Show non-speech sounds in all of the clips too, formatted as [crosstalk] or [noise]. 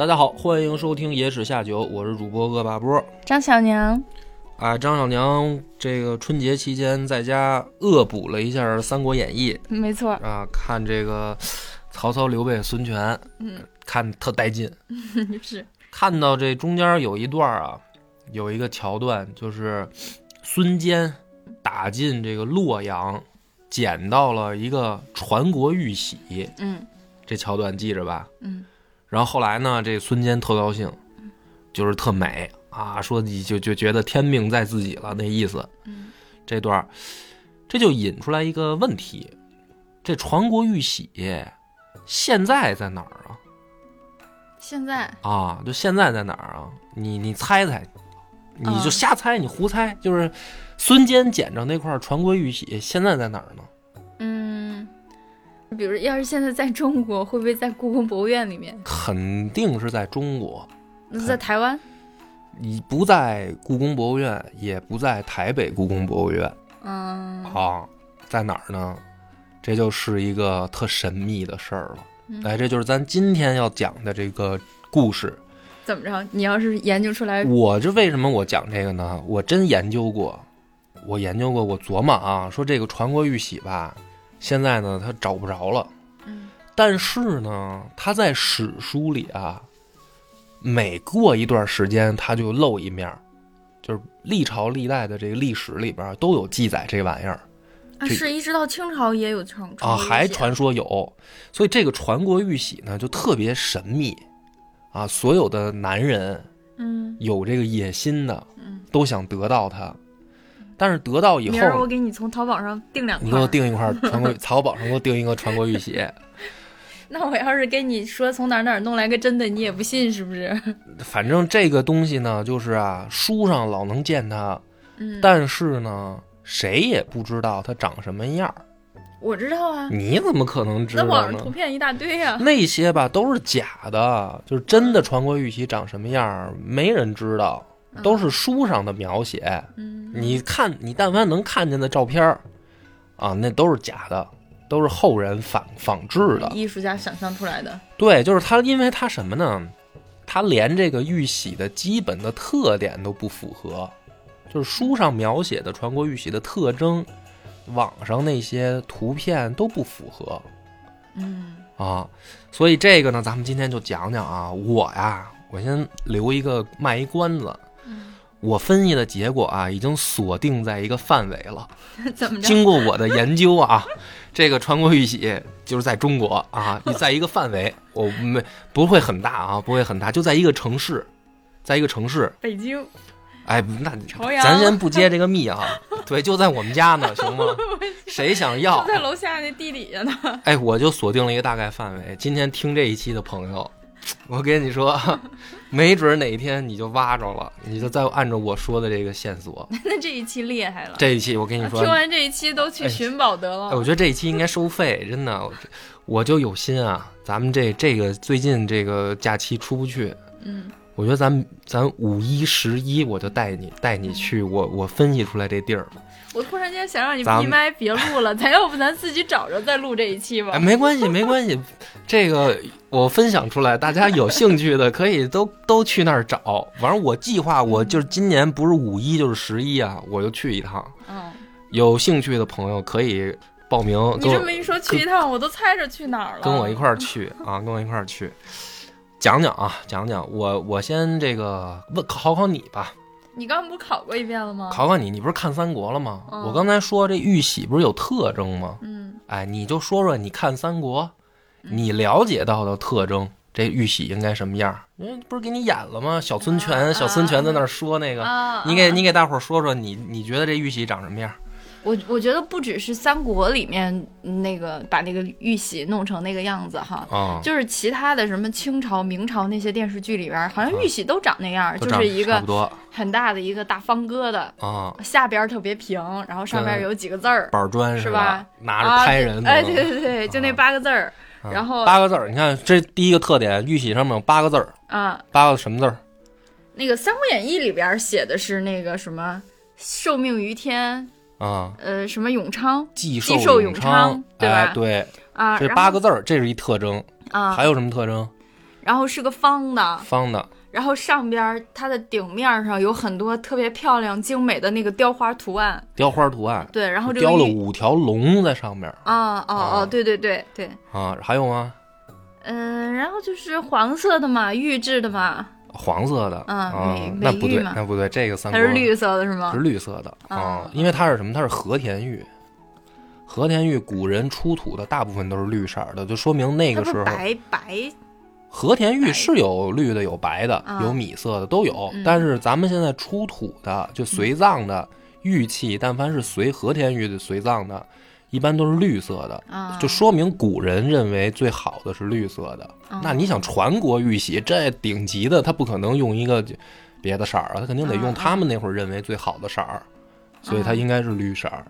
大家好，欢迎收听《野史下酒》，我是主播恶霸波。张小娘，啊，张小娘这个春节期间在家恶补了一下《三国演义。没错》，啊，看这个曹操、刘备、孙权，嗯，看特带劲。[laughs] 是，看到这中间有一段啊，有一个桥段，就是孙坚打进这个洛阳，捡到了一个传国玉玺，嗯。这桥段记着吧？嗯然后后来呢，这孙坚特高兴，就是特美啊，说你就就觉得天命在自己了那意思。嗯这段，这就引出来一个问题：这传国玉玺现在在哪儿啊？现在啊，就现在在哪儿啊？你你猜猜，你就啊瞎猜，你胡猜，就是孙坚捡着那块传国玉玺现在在哪儿呢？嗯，比如要是现在在中国，会不会在故宫博物院里面？肯定是在中国，那在台湾？你不在故宫博物院，也不在台北故宫博物院嗯，啊，在哪儿呢？这就是一个特神秘的事儿了。嗯哎，这就是咱今天要讲的这个故事。怎么着？你要是研究出来，我这为什么我讲这个呢？我真研究过，我研究过，我琢磨啊，说这个传国玉玺吧，现在呢他找不着了，嗯。但是呢，他在史书里啊，每过一段时间他就露一面，就是历朝历代的这个历史里边都有记载这玩意儿。啊，是一直到清朝也有传啊，还传传说有，所以这个传国玉玺呢就特别神秘啊，所有的男人嗯。有这个野心的。嗯，都想得到它，但是得到以后明儿我，给你从淘宝上订两块。你给我。订一块传国，淘宝上给我订一个传国玉玺。那我要是跟你说从哪儿哪儿弄来个真的，你也不信是不是？反正这个东西呢，就是啊，书上老能见它，嗯，但是呢，谁也不知道它长什么样儿。我知道啊，你怎么可能知道那网上图？片一大堆啊。那些吧都是假的，就是真的传国玉玺长什么样儿，没人知道，都是书上的描写。嗯，你看，你但凡能看见的照片儿，啊，那都是假的，都是后人仿仿制的。艺术家想象出来的。对，就是他，因为他什么呢？他连这个玉玺的基本的特点都不符合，就是书上描写的传国玉玺的特征，网上那些图片都不符合嗯啊。所以这个呢，咱们今天就讲讲啊。我呀，我先留一个卖一关子。嗯，我分析的结果啊，已经锁定在一个范围了。[laughs] 怎么着？经过我的研究啊，[laughs] 这个传国玉玺就是在中国啊，你在一个范围，[laughs] 我没不会很大啊，不会很大，就在一个城市，在一个城市，北京。哎，那咱先不揭这个密啊，对，就在我们家呢，行吗？谁想要就？在楼下那地底下呢。哎，我就锁定了一个大概范围。今天听这一期的朋友，[laughs] 我跟你说，[laughs] 没准哪天你就挖着了，你就再按照我说的这个线索。[laughs] 那这一期厉害了。这一期我跟你说听，完这一期都去寻宝得了。哎，我觉得这一期应该收费，真的，我我就有心啊。咱们这这个最近这个假期出不去，嗯，我觉得咱咱五一、十一我就带你带你去，我我分析出来这地儿。我突然间想让你闭麦别录了，咱要不咱自己找着再录这一期吧哎，？没关系，没关系，这个我分享出来，大家有兴趣的可以都都去那儿找。反正我计划，我就是今年不是五一就是十一啊，我就去一趟。嗯，有兴趣的朋友可以报名，你这么一说，去一趟我都猜着去哪儿了。跟我一块儿去啊，跟我一块儿去，讲讲啊，讲讲我我先这个问考考你吧，你刚不是考过一遍了吗？考考你，你不是看三国了吗？嗯我刚才说这玉玺不是有特征吗？嗯，哎，你就说说你看三国，嗯你了解到的特征，这玉玺应该什么样？人不是给你演了吗？小孙权，啊小孙权在那儿说那个，啊，你给啊你给大伙儿说说你你觉得这玉玺长什么样？我我觉得不只是三国里面那个把那个玉玺弄成那个样子哈，啊，就是其他的什么清朝、明朝那些电视剧里边，好像玉玺都长那样，就是一个很大的一个大方疙瘩，啊，下边特别平，然后上边有几个字儿，板砖是吧吧？拿着啊拍人的哎，对对对，就那啊八个字儿啊然后八个字儿，你看这第一个特点，玉玺上面有八个字儿，啊。八个什么字儿？那个《三国演义》里边写的是那个什么“受命于天”，啊，呃，什么永昌？既既寿永永昌对吧？哎，对，啊，这八个字儿，这是一特征。啊，还有什么特征？然后是个方的，方的。然后上边它的顶面上有很多特别漂亮精美的那个雕花图案，雕花图案，对，然后这个雕了五条龙在上面啊哦啊哦，对对对对，啊，还有吗？嗯、然后就是黄色的嘛，玉制的嘛，黄色的嗯啊，那不对那不对，这个三国它是绿色的是吗是？绿色的啊啊，因为它是什么？它是和田玉。和田玉古人出土的大部分都是绿色的，就说明那个时候白白和田玉是有绿的、有白的、啊有米色的都有，嗯但是咱们现在出土的就随葬的玉器，但凡是随和田玉的随葬的，一般都是绿色的，啊，就说明古人认为最好的是绿色的。啊那你想传国玉玺，这顶级的，他不可能用一个别的色儿啊，他肯定得用啊他们那会儿认为最好的色儿，所以它啊应该是绿色儿。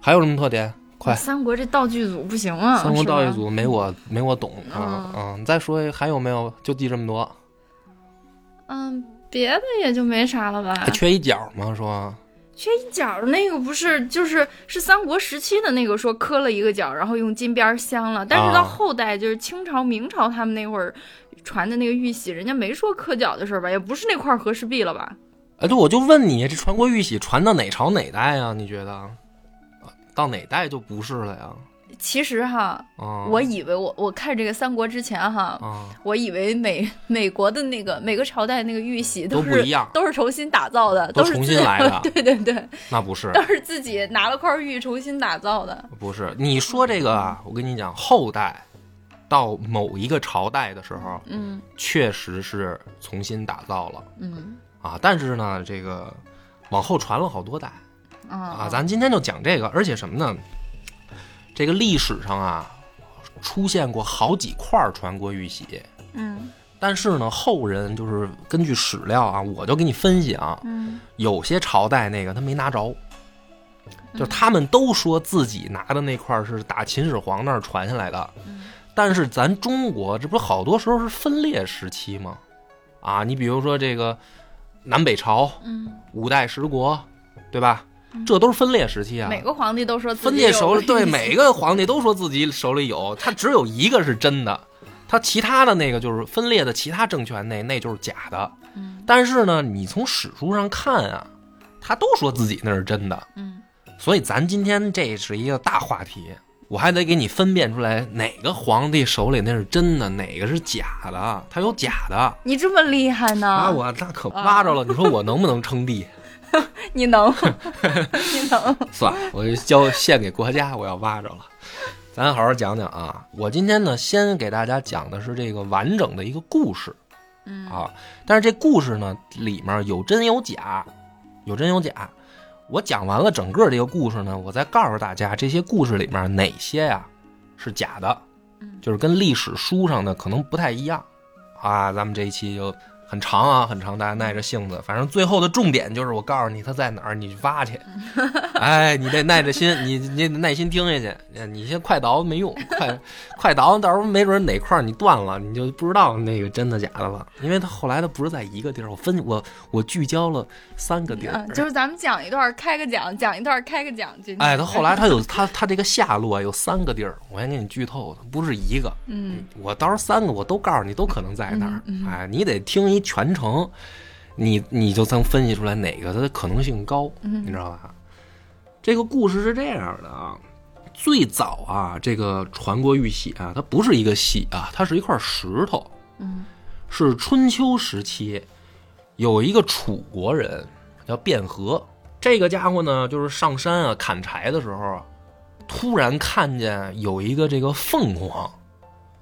还有什么特点？快！三国这道具组不行啊，三国道具组没我没我懂啊嗯再说还有没有？就记这么多。嗯，别的也就没啥了吧还。缺一角吗？说缺一角那个不是就是是三国时期的那个说磕了一个角，然后用金边镶了，但是到啊后代就是清朝、明朝他们那会儿传的那个玉玺，人家没说磕角的事儿吧，也不是那块和氏璧了吧？哎，对，我就问你，这传国玉玺传到哪朝哪代啊？你觉得？啊到哪代就不是了呀？其实哈，啊，我以为我我看这个三国之前哈，啊，我以为美美国的那个每个朝代那个玉玺都是不一样。都是重新打造的，都重是重新来的。[laughs] 对对对，那不是，都是自己拿了块玉重新打造的。不是。你说这个啊，我跟你讲，后代到某一个朝代的时候，嗯。确实是重新打造了。嗯。啊，但是呢，这个往后传了好多代。啊。啊。咱今天就讲这个，而且什么呢？这个历史上啊，出现过好几块传国玉玺。嗯但是呢，后人就是根据史料啊，我就给你分析啊，嗯有些朝代那个他没拿着，就他们都说自己拿的那块是打秦始皇那儿传下来的，但是咱中国这不是好多时候是分裂时期吗？啊，你比如说这个南北朝、嗯，五代十国，对吧？这都是分裂时期啊。每个皇帝都说自己分裂手里，对每个皇帝都说自己手里有，他只有一个是真的，他其他的那个就是分裂的其他政权那那就是假的。嗯但是呢，你从史书上看啊，他都说自己那是真的，嗯所以咱今天这是一个大话题，我还得给你分辨出来哪个皇帝手里那是真的，哪个是假的，他有假的。你这么厉害呢？啊，我那可挖着了，你说我能不能称帝？[laughs] 你能，[laughs] 你能，算了，我就交献给国家，我要挖着了。咱好好讲讲啊！我今天呢，先给大家讲的是这个完整的一个故事嗯啊。但是这故事呢，里面有真有假，有真有假。我讲完了整个这个故事呢，我再告诉大家这些故事里面哪些呀是假的，嗯就是跟历史书上的可能不太一样啊。咱们这一期就很长啊，很长，大家耐着性子。反正最后的重点就是我告诉你他在哪儿，你去挖去。[laughs] 哎，你得耐着心，你你得耐心听下去。你先快倒没用，快快倒，到时候没准哪块你断了，你就不知道那个真的假的了。因为它后来它不是在一个地儿，我分我我聚焦了三个地儿。嗯，就是咱们讲一段开个讲，讲一段开个讲，就哎，他后来他有他他这个下落有三个地儿，我先给你剧透，不是一个。嗯我到时候三个我都告诉你，都可能在那儿。嗯嗯哎，你得听一全程，你你就能分析出来哪个它的可能性高，嗯你知道吧？这个故事是这样的啊，最早啊，这个传国玉玺啊，它不是一个玺啊，它是一块石头，嗯是春秋时期有一个楚国人叫卞和，这个家伙呢，就是上山啊砍柴的时候啊，突然看见有一个这个凤凰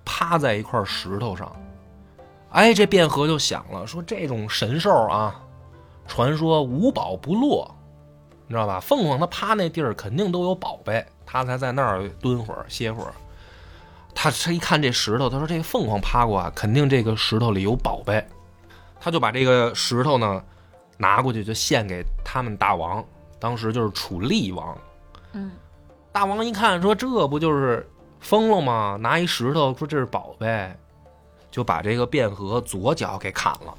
趴在一块石头上，哎，这卞和就想了，说这种神兽啊，传说无宝不落，你知道吧？凤凰它趴那地儿肯定都有宝贝，它才在那儿蹲会儿歇会儿。他他一看这石头，他说这个凤凰趴过啊，肯定这个石头里有宝贝，他就把这个石头呢拿过去就献给他们大王，当时就是楚厉王。嗯，大王一看说这不就是疯了吗？拿一石头说这是宝贝，就把这个卞和左脚给砍了。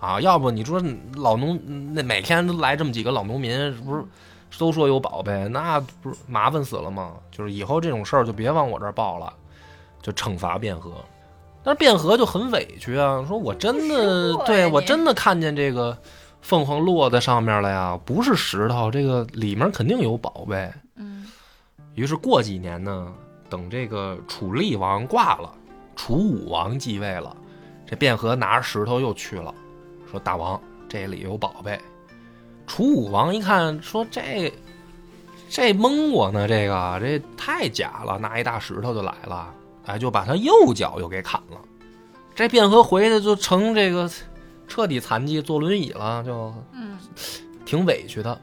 啊，要不你说老农那每天都来这么几个老农民，不是都说有宝贝，那不是麻烦死了吗？就是以后这种事儿就别往我这儿报了，就惩罚卞和。但是卞和就很委屈啊，说我真的对我真的看见这个凤凰落在上面了呀，不是石头，这个里面肯定有宝贝。嗯于是过几年呢，等这个楚厉王挂了，楚武王继位了，这卞和拿着石头又去了，说大王这里有宝贝。楚武王一看说这这蒙我呢，这个这太假了，拿一大石头就来了，哎，就把他右脚又给砍了。这卞和回去就成这个彻底残疾，坐轮椅了，就嗯挺委屈的。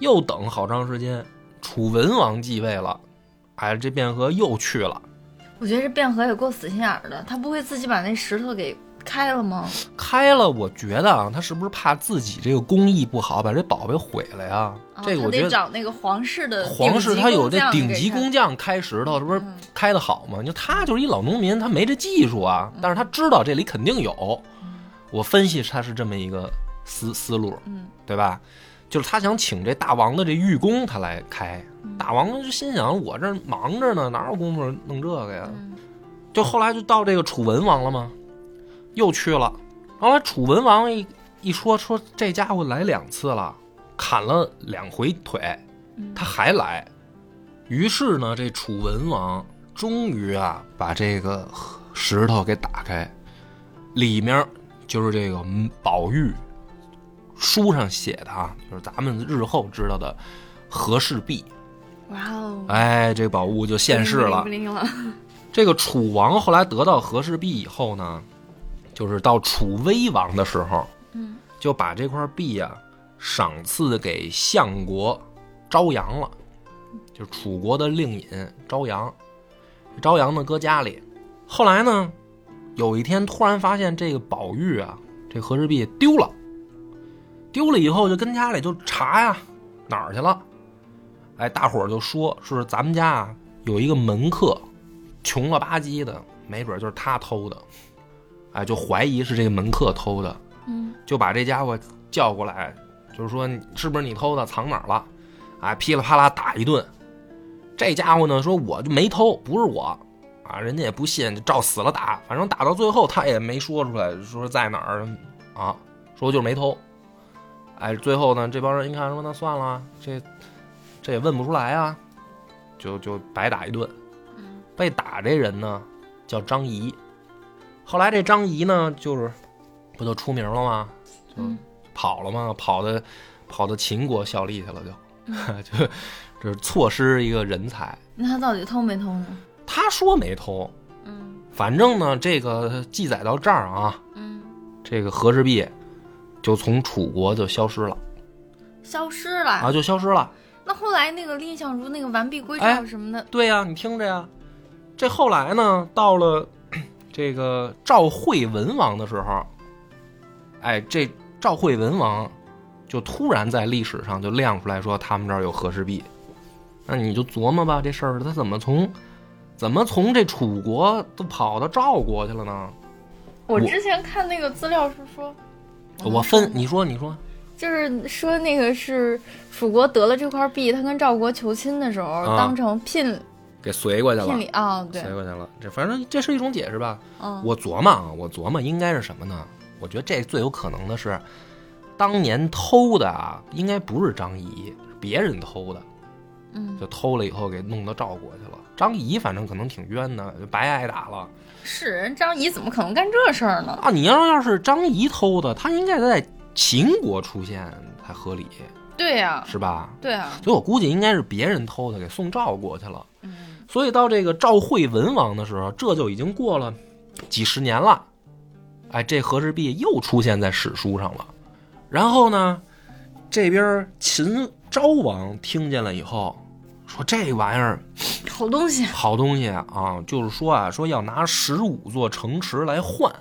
又等好长时间，楚文王继位了，哎，这卞和又去了，我觉得这卞和也够死心眼儿的，他不会自己把那石头给开了吗？开了。我觉得啊，他是不是怕自己这个工艺不好，把这宝贝毁了呀？啊这个我觉得得找那个皇室的皇室他有这顶顶级工匠开石头，这不是嗯开的好吗？你说他就是一老农民，他没这技术啊，但是他知道这里肯定有。我分析他是这么一个思思路，嗯对吧？就是他想请这大王的这御工他来开，嗯大王就心想我这忙着呢，哪有功夫弄这个呀？嗯就后来就到这个楚文王了吗？又去了，后来楚文王一一说说这家伙来两次了，砍了两回腿，嗯他还来。于是呢，这楚文王终于啊把这个石头给打开，里面就是这个嗯宝玉，书上写的啊，就是咱们日后知道的和氏璧。哇哦，哎，这宝物就现世了。这个楚王后来得到和氏璧以后呢，就是到楚威王的时候，嗯就把这块璧啊、赏赐给相国朝阳了，就是楚国的令尹朝阳。朝阳呢搁家里，后来呢，有一天突然发现这个宝玉啊，这和氏璧丢了，丢了以后就跟家里就查呀，哪儿去了？哎，大伙儿就说说是咱们家啊有一个门客，穷了吧唧的，没准就是他偷的，哎，就怀疑是这个门客偷的，嗯就把这家伙叫过来，就是说是不是你偷的，藏哪儿了？哎，噼里啪啦打一顿。这家伙呢说我就没偷，不是我，啊，人家也不信，就照死了打，反正打到最后他也没说出来，说在哪儿啊，说就是没偷。哎，最后呢，这帮人一看说那算了，这这也问不出来啊，就就白打一顿。嗯被打这人呢叫张仪，后来这张仪呢就是不就出名了吗？就嗯跑了吗？跑的跑到秦国效力去了就，[laughs] 就这是错失一个人才。那他到底偷没偷呢？他说没偷，嗯反正呢这个记载到这儿啊，嗯，这个和氏璧就从楚国就消失了消失了。啊，就消失了。那后来那个蔺相如那个完璧归哎赵什么的，对呀、你听着呀，这后来呢，到了 [clears throat] 这个赵惠文王的时候，哎，这赵惠文王就突然在历史上就亮出来说他们这儿有和氏璧，那你就琢磨吧，这事儿他怎么从怎么从这楚国都跑到赵国去了呢？我我之前看那个资料是说，我分，你说你说，就是说那个是楚国得了这块璧，他跟赵国求亲的时候，啊当成聘给随过去了聘礼，啊，对，随过去了，这反正这是一种解释吧。嗯，我琢磨啊，我琢磨应该是什么呢？我觉得这最有可能的是，当年偷的啊，应该不是张仪，是别人偷的，嗯就偷了以后给弄到赵国去了。张仪反正可能挺冤的，就白挨打了。是人张仪怎么可能干这事儿呢？啊，你要要是张仪偷的，他应该在秦国出现才合理，对呀、是吧？对啊，所以我估计应该是别人偷的，给送赵国去了。嗯所以到这个赵惠文王的时候，这就已经过了几十年了。哎，这和氏璧又出现在史书上了。然后呢，这边秦昭王听见了以后，说这玩意儿好东西，好东西啊，就是说啊，说要拿十五座城池来换，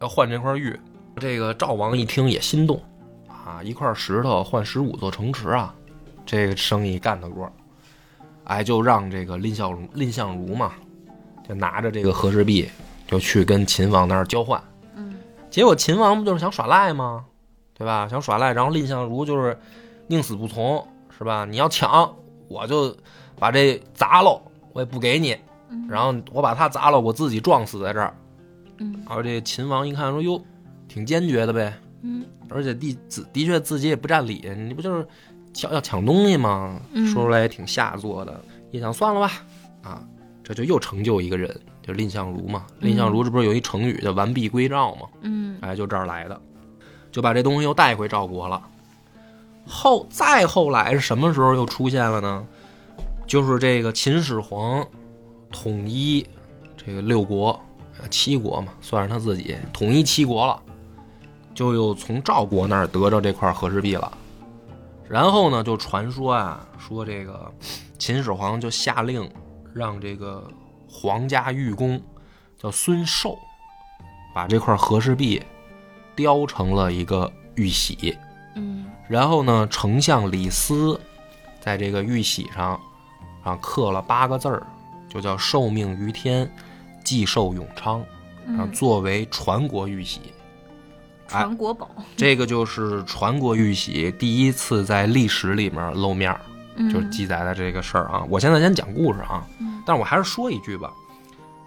要换这块玉。这个赵王一听也心动啊，一块石头换十五座城池啊，这个生意干得过。哎，就让这个蔺相如，蔺相如嘛，就拿着这个和氏璧，就去跟秦王那儿交换。嗯结果秦王不就是想耍赖吗？对吧？想耍赖，然后蔺相如就是宁死不从，是吧？你要抢，我就把这砸了，我也不给你。嗯然后我把他砸了，我自己撞死在这儿。嗯然后这秦王一看说：“哟，挺坚决的呗，嗯而且的自的确自己也不占理，你不就是抢要抢东西吗？嗯说出来也挺下作的。一想算了吧，啊，这就又成就一个人，就蔺相如嘛。蔺相如这不是有一成语叫完璧归赵吗？嗯哎，就这儿来的，就把这东西又带回赵国了。后再后来是什么时候又出现了呢？就是这个秦始皇统一这个六国、七国嘛，算是他自己统一七国了，就又从赵国那儿得着这块和氏璧了。然后呢，就传说啊，说这个秦始皇就下令让这个皇家御工叫孙寿，把这块和氏璧雕成了一个玉玺，然后呢，丞相李斯在这个玉玺上啊刻了八个字儿，就叫“受命于天，既寿永昌”，然后嗯，作为传国玉玺。传国宝，这个就是传国玉玺第一次在历史里面露面儿，就是记载的这个事儿啊。我现在先讲故事啊，嗯但是我还是说一句吧。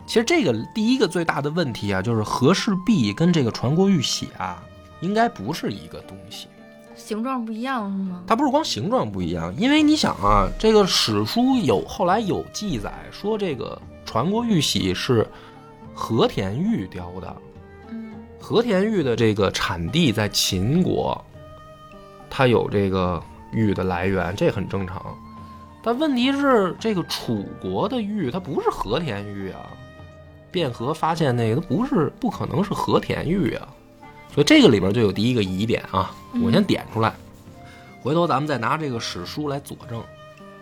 其实这个第一个最大的问题啊，就是和氏璧跟这个传国玉玺啊，应该不是一个东西。形状不一样是吗？它不是光形状不一样，因为你想啊，这个史书有后来有记载说，这个传国玉玺是和田玉雕的。嗯和田玉的这个产地在秦国，它有这个玉的来源，这很正常。但问题是，这个楚国的玉它不是和田玉啊，卞和发现那个它不是，不可能是和田玉啊，所以这个里边就有第一个疑点啊，我先点出来，回头咱们再拿这个史书来佐证。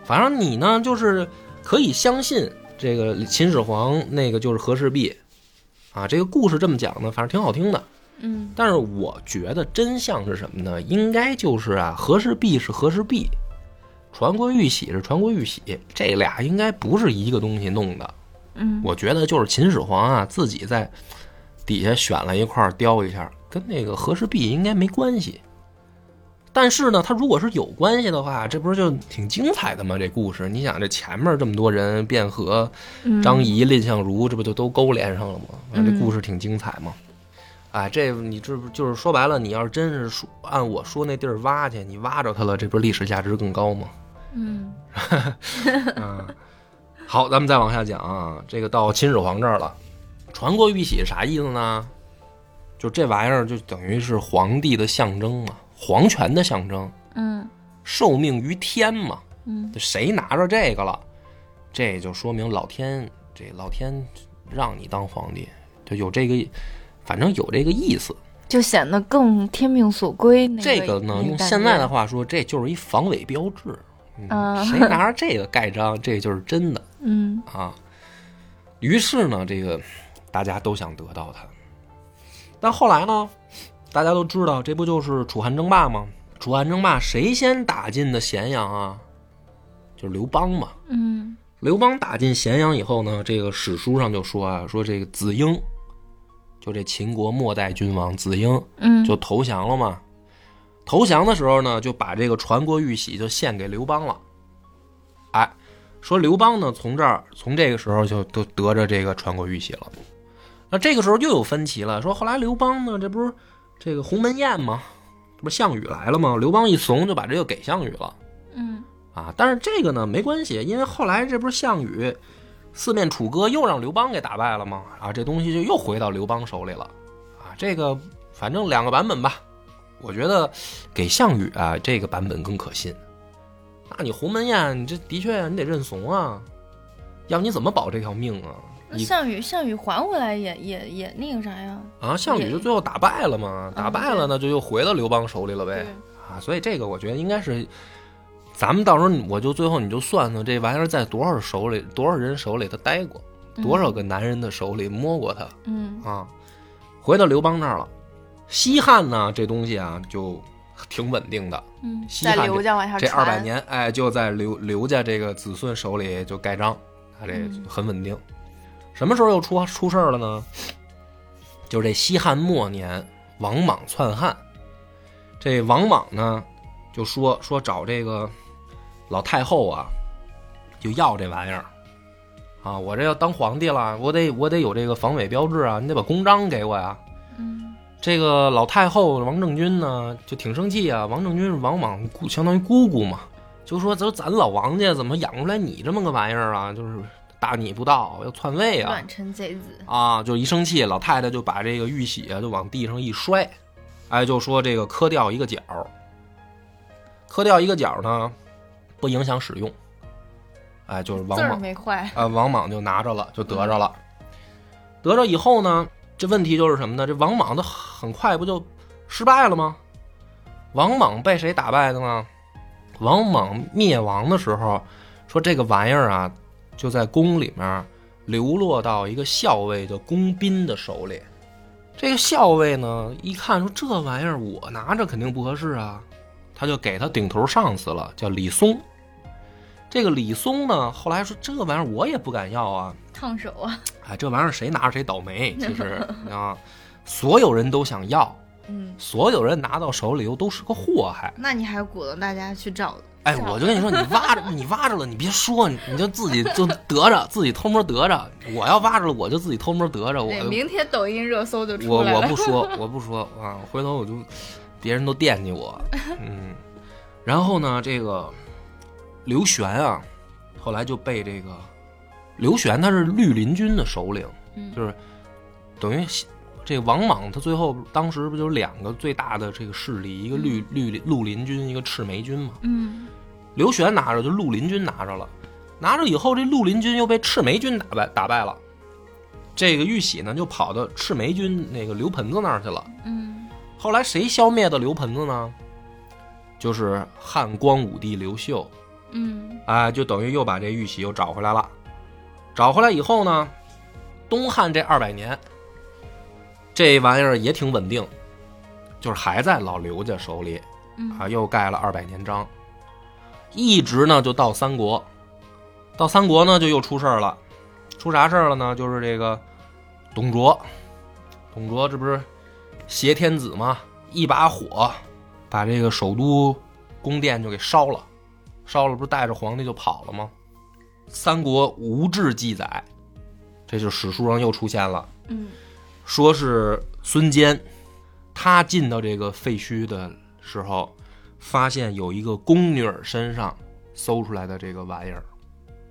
反正你呢，就是可以相信这个秦始皇那个就是和氏璧，啊，这个故事这么讲呢，反正挺好听的。嗯但是我觉得真相是什么呢？应该就是啊，和氏璧是和氏璧，传国玉玺是传国玉玺，这俩应该不是一个东西弄的。嗯我觉得就是秦始皇啊自己在底下选了一块雕一下，跟那个和氏璧应该没关系。但是呢，他如果是有关系的话，这不是就挺精彩的吗？这故事，你想这前面这么多人，卞和、嗯张仪、蔺相如，这不就都勾连上了吗？啊这嗯故事挺精彩嘛。哎，这你这不就是说白了，你要是真是说按我说那地儿挖去，你挖着它了，这不是历史价值更高吗？[laughs] 嗯嗯，[laughs] 好，咱们再往下讲啊，这个到秦始皇这儿了，传国玉玺啥意思呢？就这玩意儿就等于是皇帝的象征嘛，皇权的象征，嗯受命于天嘛。嗯谁拿着这个了，这就说明老天这老天让你当皇帝，就有这个，反正有这个意思。就显得更天命所归。那这个呢，用现在的，话说，这就是一防伪标志。嗯啊谁拿着这个盖章，这就是真的嗯啊。于是呢，这个大家都想得到它。但后来呢，大家都知道，这不就是楚汉争霸吗？楚汉争霸谁先打进的咸阳啊？就是刘邦嘛。嗯刘邦打进咸阳以后呢，这个史书上就说啊，说这个子婴，就这秦国末代君王子婴嗯，就投降了嘛。投降的时候呢，就把这个传国玉玺就献给刘邦了。哎，说刘邦呢，从这儿从这个时候就都得着这个传国玉玺了。那这个时候又有分歧了，说后来刘邦呢，这不是这个鸿门宴吗？这不是项羽来了吗？刘邦一怂就把这个给项羽了。嗯啊，但是这个呢没关系，因为后来这不是项羽四面楚歌又让刘邦给打败了吗？啊，这东西就又回到刘邦手里了。啊，这个反正两个版本吧，我觉得给项羽啊这个版本更可信。那你鸿门宴，你这的确你得认怂啊，要不你怎么保这条命啊？你项羽项羽还回来也也也那个啥呀？啊，项羽就最后打败了嘛，打败了那就又回到刘邦手里了呗。啊，所以这个我觉得应该是咱们到时候我就最后你就算算这玩意儿在多少手里，多少人手里他待过，多少个男人的手里摸过他嗯啊。回到刘邦那儿了，西汉呢这东西啊就挺稳定的，嗯，西汉在刘家往下这二百年，哎，就在刘刘家这个子孙手里就盖章，他这嗯很稳定。什么时候又出出事儿了呢？就是这西汉末年，王莽篡汉。这王莽呢，就说说找这个老太后啊，就要这玩意儿啊，我这要当皇帝了，我得我得有这个防伪标志啊，你得把公章给我呀。嗯这个老太后王政君呢，就挺生气啊。王政君是王莽姑，相当于姑姑嘛，就说：“咱咱老王家怎么养出来你这么个玩意儿啊？就是大逆不道，要篡位啊乱！”臣贼子，啊，就一生气，老太太就把这个玉玺啊就往地上一摔，哎，就说这个磕掉一个角，磕掉一个角呢，不影响使用，哎，就是王莽没坏，啊，王莽就拿着了，就得着了。得着以后呢，这问题就是什么呢？这王莽的很快不就失败了吗？王莽被谁打败的呢？王莽灭亡的时候，说这个玩意儿啊，就在宫里面流落到一个校尉的宫斌的手里。这个校尉呢，一看说这玩意儿我拿着肯定不合适啊，他就给他顶头上司了，叫李松。这个李松呢，后来说这玩意儿我也不敢要啊，烫手啊，哎，这玩意儿谁拿着谁倒霉，其实 [laughs] 啊，所有人都想要，嗯，所有人拿到手里又都是个祸害。那你还鼓动大家去找？哎，我就跟你说，你挖着你挖着了，你别说，你你就自己就得着，自己偷摸得着。我要挖着了，我就自己偷摸得着。我对，明天抖音热搜就出我来了。[laughs] 我不说，我不说啊，回头我就别人都惦记我，[laughs] 嗯。然后呢，这个刘玄啊，后来就被这个刘玄他是绿林军的首领，嗯就是等于这王莽他最后当时不就是两个最大的这个势力，一个绿绿绿林军，一个赤眉军嘛。嗯刘玄拿着，就绿林军拿着了，拿着以后，这绿林军又被赤眉军打败打败了。这个玉玺呢，就跑到赤眉军那个刘盆子那儿去了。嗯后来谁消灭的刘盆子呢？就是汉光武帝刘秀，嗯哎，就等于又把这玉玺又找回来了。找回来以后呢，东汉这二百年，这玩意儿也挺稳定，就是还在老刘家手里嗯啊，又盖了二百年章，一直呢就到三国，到三国呢就又出事儿了，出啥事儿了呢？就是这个董卓，董卓这不是挟天子吗？一把火把这个首都宫殿就给烧了，烧了不是带着皇帝就跑了吗？三国无志记载，这就史书上又出现了。嗯说是孙坚，他进到这个废墟的时候，发现有一个宫女儿身上搜出来的这个玩意儿，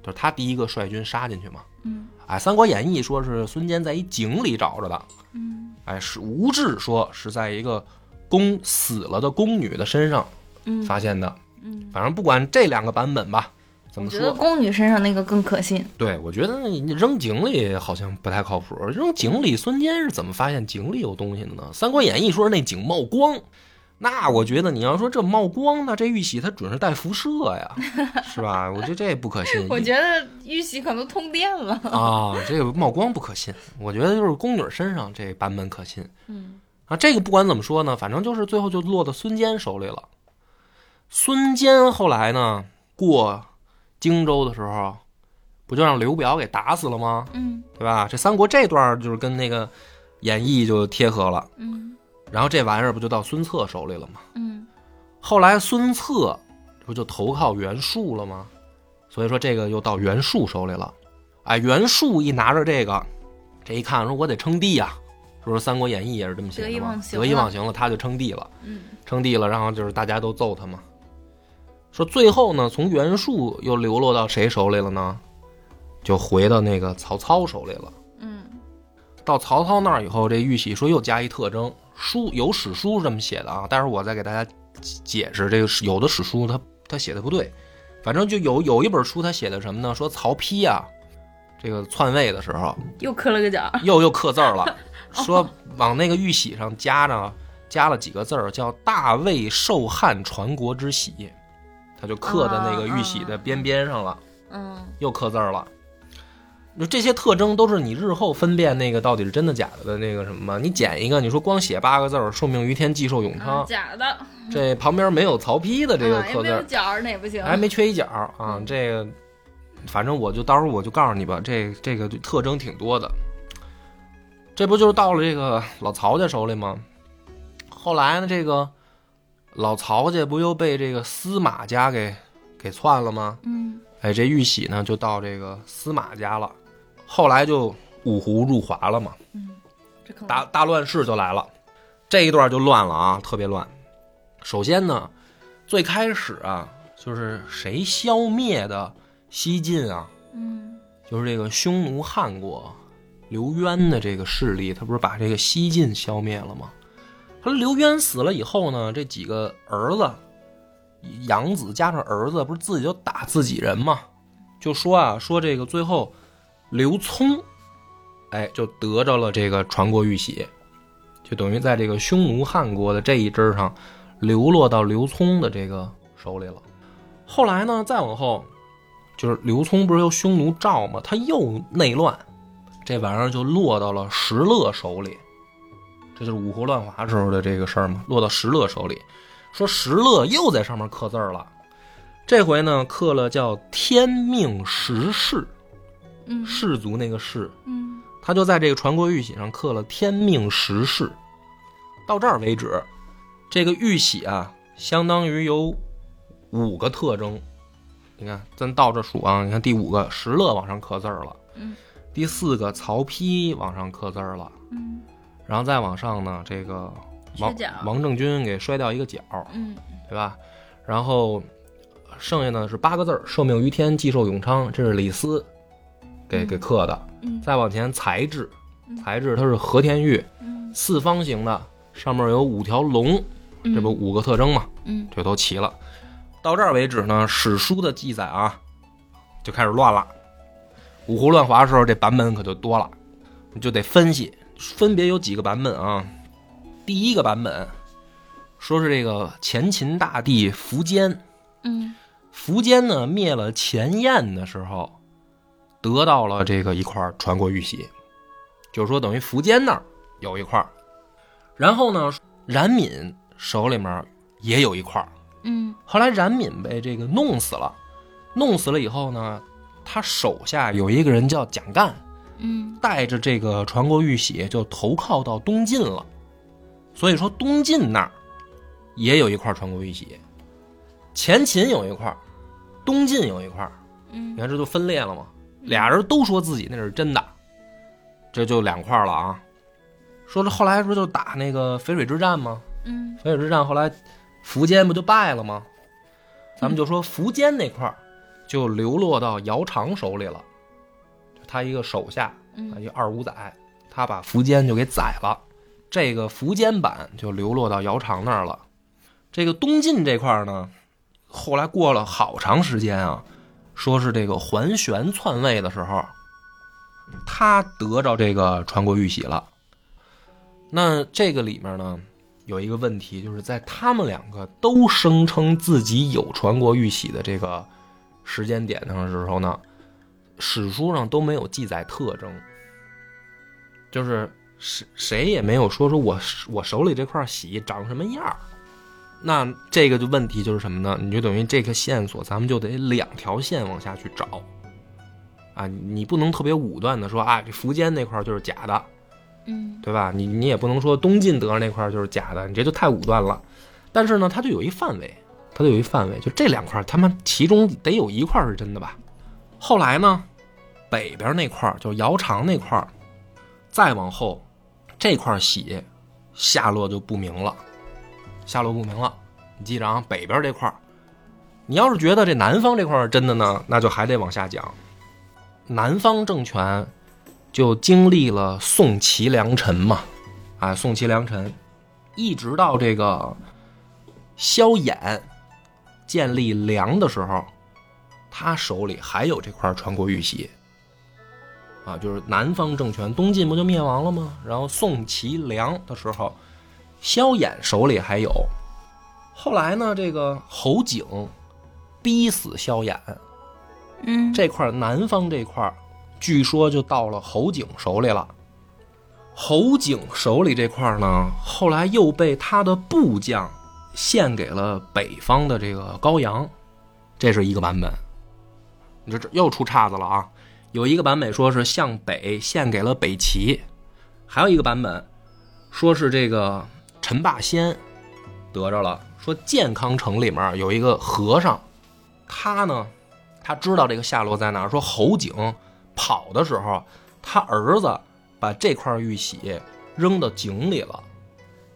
就是他第一个率军杀进去嘛。嗯。哎，《三国演义》说是孙坚在一井里找着的，嗯。哎，是吴志说是在一个宫死了的宫女的身上嗯。发现的。嗯，反正不管这两个版本吧，怎么我觉得说？宫女身上那个更可信。对，我觉得你扔井里好像不太靠谱。扔井里，孙坚是怎么发现井里有东西的呢？《三国演义》说是那井冒光，那我觉得你要说这冒光，那这玉玺它准是带辐射呀，是吧？我觉得这不可信。[laughs] 我觉得玉玺可能通电了。啊，这个冒光不可信。我觉得就是宫女身上这版本可信嗯啊。这个不管怎么说呢，反正就是最后就落到孙坚手里了。孙坚后来呢，过荆州的时候，不就让刘表给打死了吗？嗯对吧？这三国这段就是跟那个演义就贴合了。嗯然后这玩意儿不就到孙策手里了吗？嗯后来孙策不就投靠袁术了吗？所以说这个又到袁术手里了。哎，袁术一拿着这个，这一看说我得称帝呀、说《三国演义》也是这么写的嘛得意忘，形得意了忘形了，他就称帝了，嗯称帝了，然后就是大家都揍他嘛。说最后呢，从袁术又流落到谁手里了呢？就回到那个曹操手里了。嗯到曹操那儿以后，这玉玺说又加一特征，书有史书是这么写的啊，但是我再给大家解释，这个有的史书他他写的不对，反正就有有一本书他写的什么呢？说曹丕啊，这个篡位的时候 [laughs] 又磕了个角。又又刻字儿了，[laughs] 说往那个玉玺上加呢加了几个字儿，叫“大魏受汉传国之喜”，它就刻在那个玉玺的边边上了，嗯又刻字儿了。就这些特征都是你日后分辨那个到底是真的假的的那个什么吗？你捡一个，你说光写八个字儿“寿命于天，既寿永昌啊，假的，”，这旁边没有曹丕的这个刻字儿，角儿，那也不行。还没缺一角啊。嗯这个，反正我就到时候我就告诉你吧，这这个特征挺多的。这不就是到了这个老曹家手里吗？后来呢，这个老曹家不又被这个司马家给给篡了吗？嗯哎，这玉玺呢就到这个司马家了。后来就五胡入华了嘛，嗯，大大乱世就来了。这一段就乱了啊，特别乱。首先呢，最开始啊，就是谁消灭的西晋啊？嗯就是这个匈奴汉国刘渊的这个势力，他不是把这个西晋消灭了吗？他刘渊死了以后呢，这几个儿子、养子加上儿子，不是自己就打自己人吗？就说啊，说这个最后刘聪，哎，就得着了这个传国玉玺，就等于在这个匈奴汉国的这一支上流落到刘聪的这个手里了。后来呢，再往后。就是刘聪不是由匈奴赵吗？他又内乱，这玩意儿就落到了石勒手里。这就是五胡乱华时候的这个事儿嘛，落到石勒手里。说石勒又在上面刻字儿了，这回呢刻了叫“天命石氏”，嗯氏族那个氏，嗯他就在这个传国玉玺上刻了“天命石氏”。到这儿为止，这个玉玺啊，相当于有五个特征。你看，咱倒着数啊，你看第五个石勒往上刻字儿了，嗯，第四个曹丕往上刻字儿了，嗯然后再往上呢，这个王王政君给摔掉一个角，嗯对吧？然后剩下呢是八个字儿：“寿命于天，既寿永昌。”这是李斯给嗯给刻的。嗯再往前，材质嗯，材质它是和田玉，嗯四方形的，上面有五条龙，嗯，这不五个特征嘛？嗯这都齐了。到这儿为止呢，史书的记载啊，就开始乱了。五胡乱华的时候，这版本可就多了，你就得分析，分别有几个版本啊。第一个版本说是这个前秦大帝苻坚，嗯。苻坚呢灭了前燕的时候，得到了这个一块传国玉玺，就是说等于苻坚那儿有一块儿，然后呢，冉闵手里面也有一块儿。嗯。后来冉闵被这个弄死了，弄死了以后呢，他手下有一个人叫蒋干，嗯带着这个传国玉玺就投靠到东晋了。所以说东晋那儿也有一块传国玉玺，前秦有一块，东晋有一块，嗯你嗯看这就分裂了嘛。俩人都说自己那是真的，这就两块了啊。说这后来不是就打那个淝水之战吗？嗯淝水之战后来苻坚不就败了吗？咱们就说苻坚那块儿就流落到姚苌手里了，就他一个手下，一二五仔，他把苻坚就给宰了。这个苻坚版就流落到姚苌那儿了。这个东晋这块儿呢，后来过了好长时间啊，说是这个桓玄篡位的时候，他得着这个传国玉玺了。那这个里面呢，有一个问题，就是在他们两个都声称自己有传国玉玺的这个时间点上的时候呢，史书上都没有记载特征，就是谁谁也没有说说我我手里这块玺长什么样儿。那这个就问题就是什么呢？你就等于这个线索，咱们就得两条线往下去找，啊，你不能特别武断的说啊，这苻坚那块就是假的，嗯对吧？你你也不能说东晋得那块就是假的，你这就太武断了。但是呢，它就有一范围，它就有一范围，就这两块儿，他们其中得有一块是真的吧？后来呢，北边那块儿就姚苌那块儿，再往后这块玺下落就不明了，下落不明了。你记着啊，北边这块儿，你要是觉得这南方这块儿是真的呢，那就还得往下讲。南方政权就经历了宋齐梁陈嘛，啊，宋齐梁陈，一直到这个萧衍建立梁的时候，他手里还有这块传国玉玺，啊，就是南方政权，东晋不就灭亡了吗？然后宋齐梁的时候，萧衍手里还有。后来呢，这个侯景逼死萧衍。嗯，这块南方这块，据说就到了侯景手里了。侯景手里这块呢，后来又被他的部将献给了北方的这个高阳，这是一个版本。你这这又出岔子了啊！有一个版本说是向北献给了北齐，还有一个版本说是这个陈霸先得着了，说健康城里面有一个和尚，他呢。他知道这个下落在哪。说侯景跑的时候，他儿子把这块玉玺扔到井里了，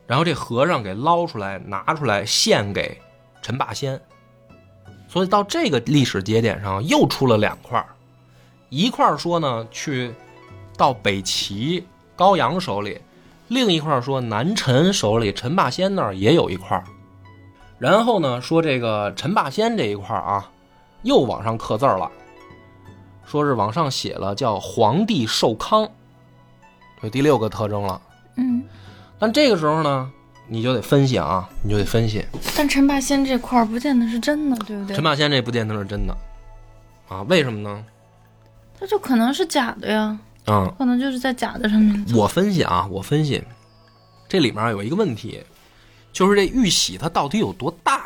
然后这和尚给捞出来，拿出来献给陈霸先。所以到这个历史节点上，又出了两块一块说呢去到北齐高阳手里，另一块说南陈手里陈霸先那儿也有一块然后呢说这个陈霸先这一块啊。又往上刻字了，说是往上写了叫“皇帝寿康”，这第六个特征了。嗯，但这个时候呢，你就得分析啊，你就得分析。但陈霸先这块儿不见得是真的，对不对？陈霸先这不见得是真的啊？为什么呢？他就可能是假的呀。嗯，可能就是在假的上面。我分析啊，我分析，这里面有一个问题，就是这玉玺它到底有多大？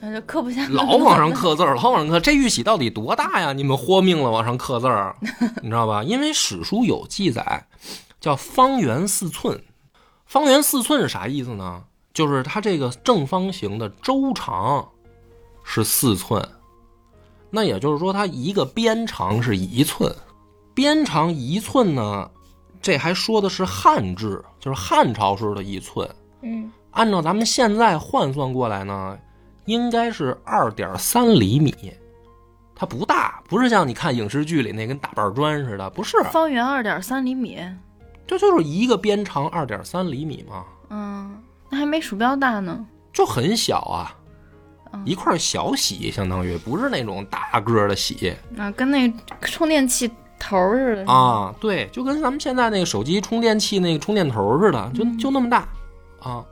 那就刻不下。老往上刻字儿，老往上刻。这玉玺到底多大呀？你们豁命了，往上刻字儿，你知道吧？因为史书有记载，叫方圆四寸。方圆四寸是啥意思呢？就是它这个正方形的周长是四寸，那也就是说，它一个边长是一寸。边长一寸呢，这还说的是汉制，就是汉朝时候的一寸。嗯，按照咱们现在换算过来呢。应该是二点三厘米，它不大，不是像你看影视剧里那跟大板砖似的，不是。方圆二点三厘米，这就是一个边长二点三厘米嘛。嗯，那还没鼠标大呢，就很小啊，一块小洗，相当于不是那种大个的洗啊，跟那充电器头似的啊，对，就跟咱们现在那个手机充电器那个充电头似的，就就那么大啊。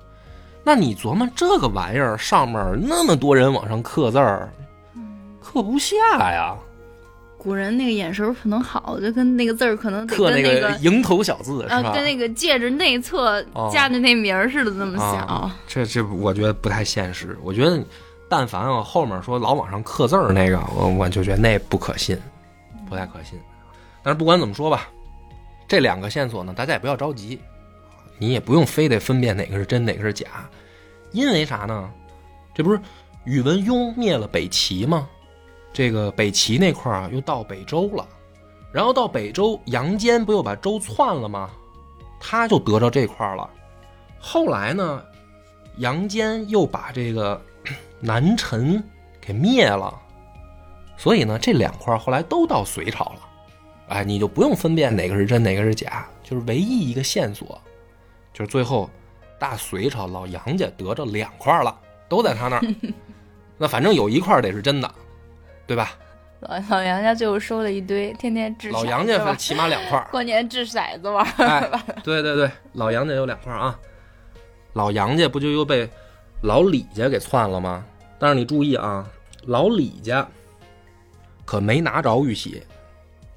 那你琢磨这个玩意儿上面那么多人往上刻字儿，刻不下呀。古人那个眼神可能好，就跟那个字儿可能刻那个蝇头小字啊？跟那个戒指内侧加的那名儿似的那么小。这这我觉得不太现实。我觉得，但凡啊后面说老往上刻字儿那个，我我就觉得那不可信，不太可信。但是不管怎么说吧，这两个线索呢，大家也不要着急。你也不用非得分辨哪个是真哪个是假，因为啥呢？这不是宇文邕灭了北齐吗？这个北齐那块儿又到北周了，然后到北周杨坚不又把周篡了吗？他就得着这块了。后来呢，杨坚又把这个 [coughs] 南陈给灭了，所以呢，这两块后来都到隋朝了。哎，你就不用分辨哪个是真哪个是假，就是唯一一个线索。就是最后，大隋朝老杨家得着两块了，都在他那儿。[laughs] 那反正有一块得是真的，对吧？老老杨家最后收了一堆，天天掷。老杨家起码两块。过年掷骰子玩。[laughs] 哎，对对对，老杨家有两块啊。老杨家不就又被老李家给篡了吗？但是你注意啊，老李家可没拿着玉玺，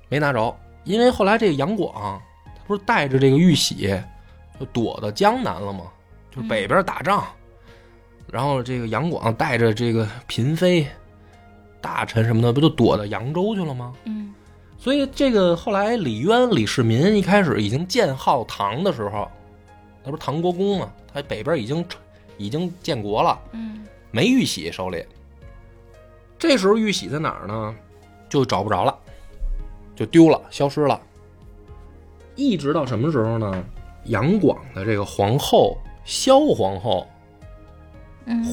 没拿着，因为后来这个杨广他不是带着这个玉玺。就躲到江南了吗，就是北边打仗，然后这个杨广带着这个嫔妃、大臣什么的，不就躲到扬州去了吗？嗯，所以这个后来李渊、李世民一开始已经建号唐的时候，那不是唐国公嘛？他北边已经已经建国了，嗯，没玉玺手里，这时候玉玺在哪儿呢？就找不着了，就丢了，消失了，一直到什么时候呢？杨广的这个皇后萧皇后，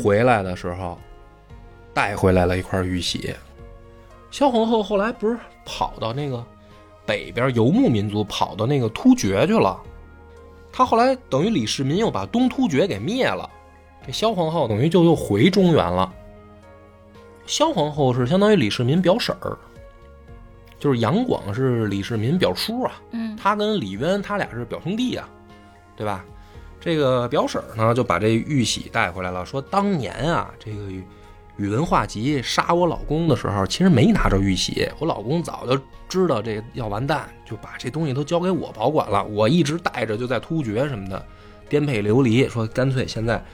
回来的时候，带回来了一块玉玺。萧皇后后来不是跑到那个北边游牧民族，跑到那个突厥去了。他后来等于李世民又把东突厥给灭了，这萧皇后等于就又回中原了。萧皇后是相当于李世民表婶儿。就是杨广是李世民表叔啊，嗯，他跟李渊他俩是表兄弟啊。对吧？这个表婶呢，就把这玉玺带回来了，说当年啊，这个宇文化及杀我老公的时候，其实没拿着玉玺，我老公早就知道这要完蛋，就把这东西都交给我保管了。我一直带着，就在突厥什么的颠沛流离，说干脆现在，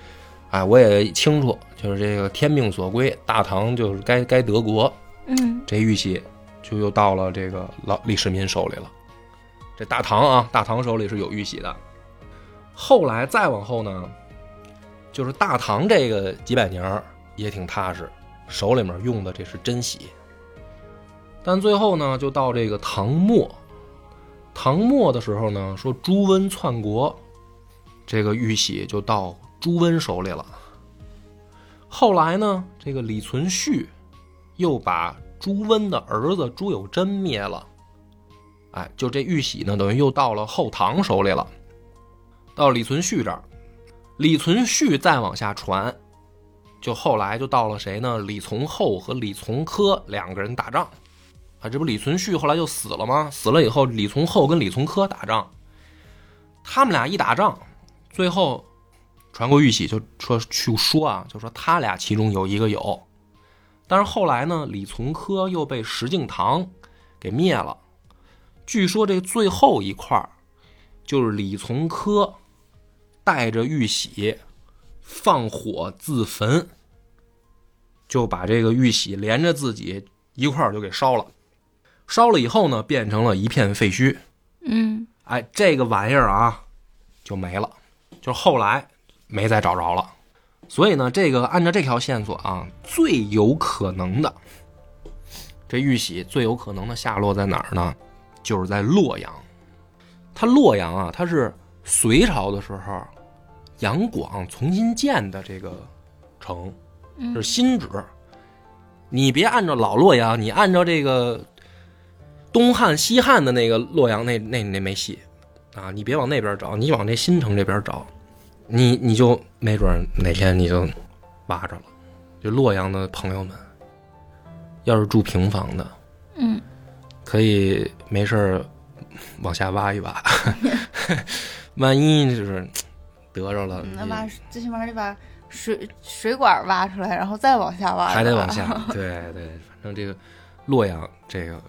哎，我也清楚，就是这个天命所归，大唐就是该该德国，嗯这玉玺就又到了这个老李世民手里了。这大唐啊，大唐手里是有玉玺的。后来再往后呢，就是大唐这个几百年儿也挺踏实，手里面用的这是真玺。但最后呢，就到这个唐末，唐末的时候呢，说朱温篡国，这个玉玺就到朱温手里了。后来呢，这个李存勖又把朱温的儿子朱友贞灭了，哎，就这玉玺呢，等于又到了后唐手里了。到李存勖这儿，李存勖再往下传，就后来就到了谁呢？李从厚和李从珂两个人打仗，啊，这不李存勖后来就死了吗？死了以后，李从厚跟李从珂打仗，他们俩一打仗，最后传过玉玺，就说去说啊，就说他俩其中有一个有，但是后来呢，李从珂又被石敬瑭给灭了。据说这最后一块儿就是李从珂带着玉玺放火自焚，就把这个玉玺连着自己一块儿就给烧了。烧了以后呢，变成了一片废墟。嗯哎，这个玩意儿啊，就没了，就后来没再找着了。所以呢，这个按照这条线索啊，最有可能的，这玉玺最有可能的下落在哪儿呢？就是在洛阳。它洛阳啊，它是隋朝的时候杨广重新建的这个城，嗯是新址。你别按照老洛阳，你按照这个东汉、西汉的那个洛阳，那那那没戏啊！你别往那边找，你往这新城这边找，你你就没准哪天你就挖着了。就洛阳的朋友们，要是住平房的，嗯可以没事儿往下挖一挖，[laughs] 万一就是得着了，那你挖最起码得把水水管挖出来，然后再往下挖，还得往下。[laughs] 对对，反正这个洛阳这个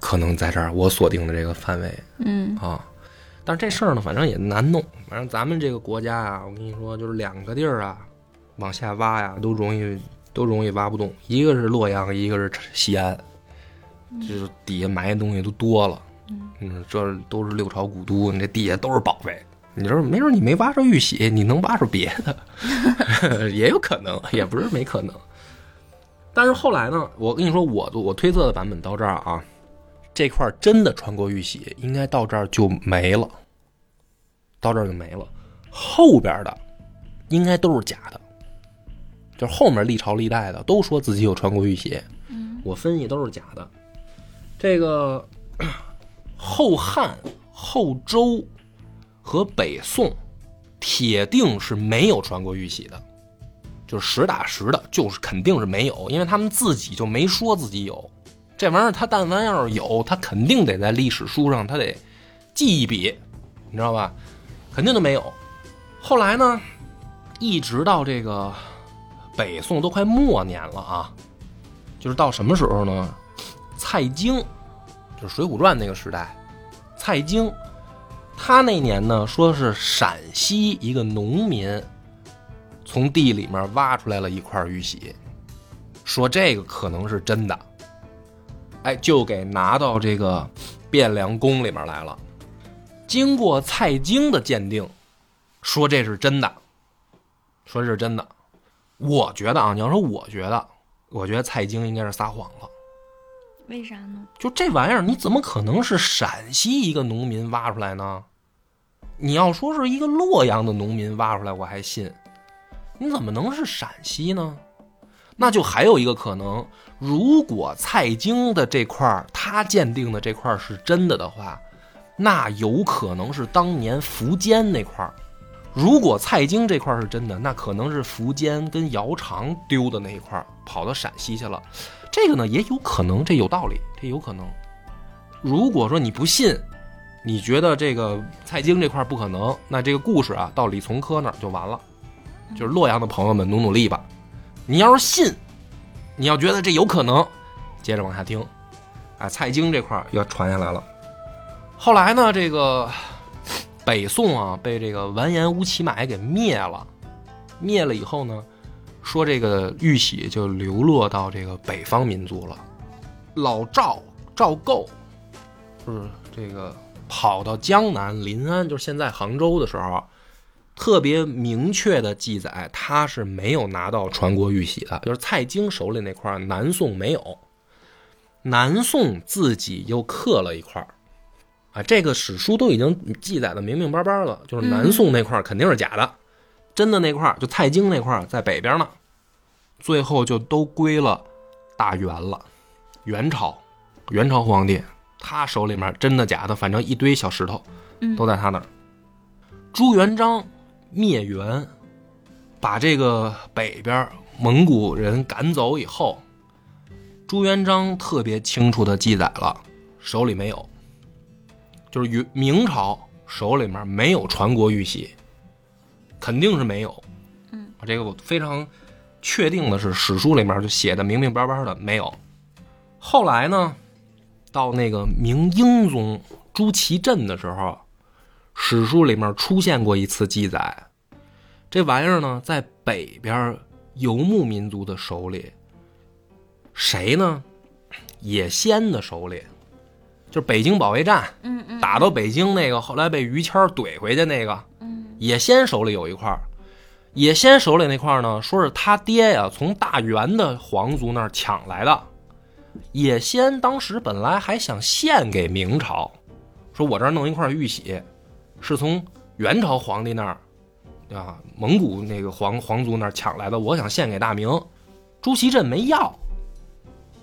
可能在这儿我锁定的这个范围嗯啊。但是这事儿呢，反正也难弄。反正咱们这个国家啊，我跟你说，就是两个地儿啊，往下挖呀，都容易都容易挖不动。一个是洛阳，一个是西安，就是底下埋的东西都多了。嗯，这都是六朝古都，你这地下都是宝贝。你说没准你没挖着玉玺，你能挖着别的，[laughs] 也有可能，也不是没可能。但是后来呢，我跟你说，我我推测的版本到这儿啊，这块真的穿过玉玺，应该到这儿就没了，到这儿就没了。后边的应该都是假的，就是后面历朝历代的都说自己有传过玉玺，我分析都是假的。这个 [clears throat] 后汉、后周和北宋，铁定是没有传过玉玺的，就是实打实的，就是肯定是没有，因为他们自己就没说自己有。这玩意儿，他但凡要是有，他肯定得在历史书上，他得记一笔，你知道吧？肯定都没有。后来呢，一直到这个北宋都快末年了啊，就是到什么时候呢？蔡京，就是《水浒传》那个时代，蔡京，他那年呢说是陕西一个农民从地里面挖出来了一块玉玺，说这个可能是真的，哎，就给拿到这个汴梁宫里面来了。经过蔡京的鉴定，说这是真的，说这是真的。我觉得啊，你要说我觉得，我觉得蔡京应该是撒谎了。为啥呢？就这玩意儿，你怎么可能是陕西一个农民挖出来呢？你要说是一个洛阳的农民挖出来，我还信。你怎么能是陕西呢？那就还有一个可能，如果蔡京的这块他鉴定的这块是真的的话，那有可能是当年苻坚那块。如果蔡京这块是真的，那可能是苻坚跟姚苌丢的那一块跑到陕西去了。这个呢也有可能，这有道理，这有可能。如果说你不信，你觉得这个蔡京这块不可能，那这个故事啊到李从珂那就完了。就是洛阳的朋友们努努力吧。你要是信，你要觉得这有可能，接着往下听。啊，蔡京这块要传下来了。后来呢，这个北宋啊，被这个完颜乌齐买给灭了。灭了以后呢，说这个玉玺就流落到这个北方民族了。老赵赵构，是这个跑到江南临安，就是现在杭州的时候，特别明确的记载，他是没有拿到传国玉玺的，就是蔡京手里那块南宋没有。南宋自己又刻了一块，啊，这个史书都已经记载的明明白白了，就是南宋那块肯定是假的，真的那块就蔡京那块在北边呢，最后就都归了大元了，元朝，元朝皇帝。他手里面真的假的，反正一堆小石头都在他那儿。朱元璋灭元，把这个北边蒙古人赶走以后。朱元璋特别清楚的记载了，手里没有，就是明明朝手里面没有传国玉玺，肯定是没有。嗯，这个我非常确定的是，史书里面就写的明明白白的没有。后来呢，到那个明英宗朱祁镇的时候，史书里面出现过一次记载，这玩意儿呢，在北边游牧民族的手里。谁呢？野先的手里，就是北京保卫战，嗯嗯，打到北京那个，后来被于谦怼回去那个，嗯，野先手里有一块野先手里那块呢，说是他爹呀从大元的皇族那儿抢来的。野先当时本来还想献给明朝，说我这儿弄一块玉玺，是从元朝皇帝那儿，对吧？蒙古那个皇皇族那儿抢来的，我想献给大明。朱祁镇没要。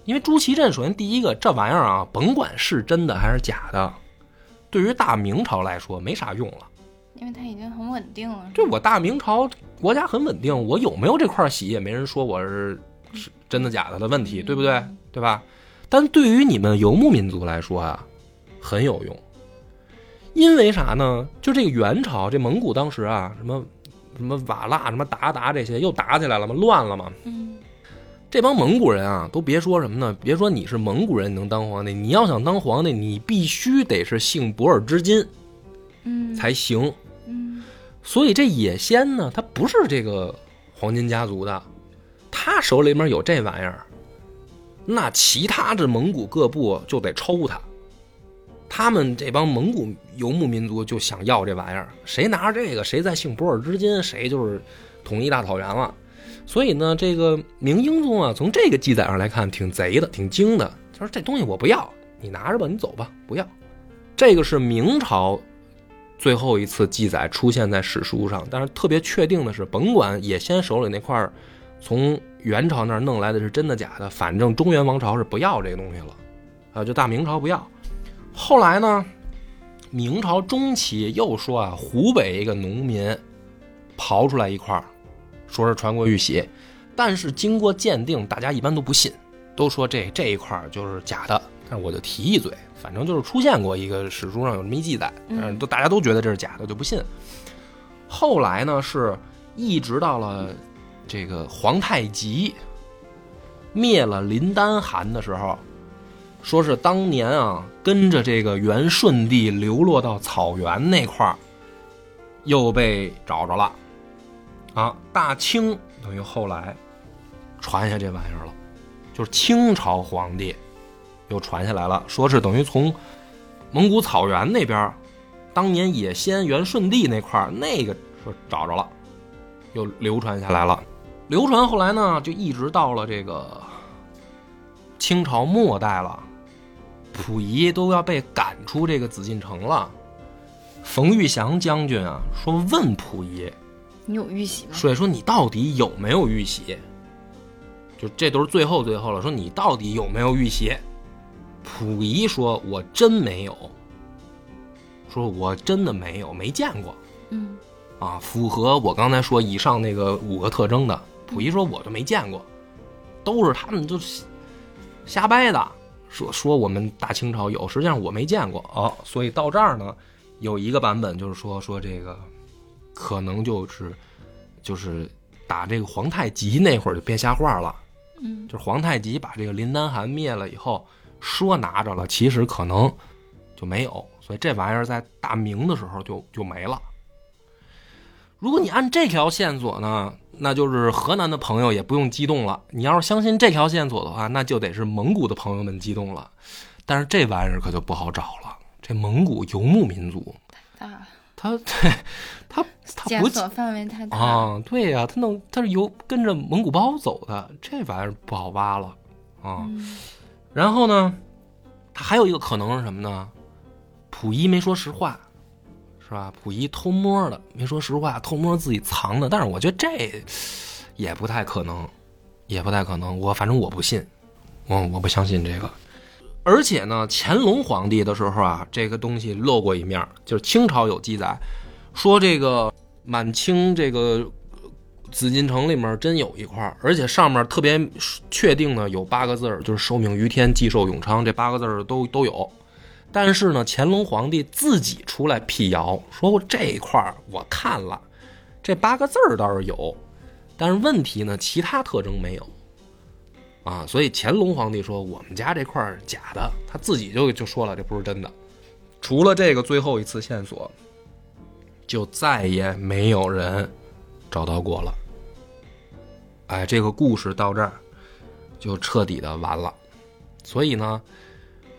因为朱祁镇，首先第一个，这玩意儿啊，甭管是真的还是假的，对于大明朝来说没啥用了，因为它已经很稳定了。这我大明朝国家很稳定，我有没有这块玺也没人说我是是真的假的的问题，对不对？对吧？但对于你们游牧民族来说啊，很有用，因为啥呢？就这个元朝，这蒙古当时啊，什么什么瓦剌、什么鞑靼这些又打起来了嘛？乱了嘛？嗯。这帮蒙古人啊，都别说什么呢？别说你是蒙古人能当皇帝，你要想当皇帝，你必须得是姓博尔之金，嗯，才行。嗯，所以这野仙呢，他不是这个黄金家族的，他手里面有这玩意儿，那其他这蒙古各部就得抽他。他们这帮蒙古游牧民族就想要这玩意儿，谁拿着这个，谁在姓博尔之金，谁就是统一大草原了。所以呢，这个明英宗啊，从这个记载上来看，挺贼的，挺精的。他说：“这东西我不要，你拿着吧，你走吧，不要。”这个是明朝最后一次记载出现在史书上，但是特别确定的是，甭管野先手里那块从元朝那儿弄来的是真的假的，反正中原王朝是不要这个东西了，啊，就大明朝不要。后来呢，明朝中期又说啊，湖北一个农民刨出来一块儿。说是传国玉玺，但是经过鉴定，大家一般都不信，都说这这一块就是假的。但是我就提一嘴，反正就是出现过一个史书上有这么一记载，但是都大家都觉得这是假的，就不信。后来呢，是一直到了这个皇太极灭了林丹汗的时候，说是当年啊，跟着这个元顺帝流落到草原那块儿，又被找着了。啊，大清等于后来传下这玩意儿了，就是清朝皇帝又传下来了，说是等于从蒙古草原那边，当年野先元顺帝那块那个说找着了，又流传下来了。流传后来呢，就一直到了这个清朝末代了，溥仪都要被赶出这个紫禁城了。冯玉祥将军啊，说问溥仪。你有玉玺吗？所以说你到底有没有玉玺？就这都是最后最后了。说你到底有没有玉玺？溥仪说：“我真没有。”说：“我真的没有，没见过。”嗯，啊，符合我刚才说以上那个五个特征的。溥仪说：“我就没见过，都是他们就瞎掰的。说说我们大清朝有，实际上我没见过。哦，所以到这儿呢，有一个版本就是说说这个。”可能就是，就是打这个皇太极那会儿就编瞎话了嗯就是皇太极把这个林丹汗灭了以后，说拿着了，其实可能就没有，所以这玩意儿在大明的时候就就没了。如果你按这条线索呢，那就是河南的朋友也不用激动了。你要是相信这条线索的话，那就得是蒙古的朋友们激动了。但是这玩意儿可就不好找了。这蒙古游牧民族，大，他对 [laughs] 他他不检索范围太大。啊，对呀、他弄他是游跟着蒙古包走的，这玩意儿不好挖了啊。嗯然后呢，他还有一个可能是什么呢？溥仪没说实话，是吧？溥仪偷摸的，没说实话，偷摸自己藏的。但是我觉得这也不太可能，也不太可能。我反正我不信，我我不相信这个。而且呢，乾隆皇帝的时候啊，这个东西露过一面，就是清朝有记载，说这个满清这个紫禁城里面真有一块，而且上面特别确定的有八个字，就是“寿命于天，既寿永昌”这八个字都都有。但是呢，乾隆皇帝自己出来辟谣，说这一块儿我看了，这八个字儿倒是有，但是问题呢，其他特征没有。啊，所以乾隆皇帝说我们家这块儿假的，他自己就就说了这不是真的。除了这个最后一次线索，就再也没有人找到过了。哎，这个故事到这儿就彻底的完了。所以呢，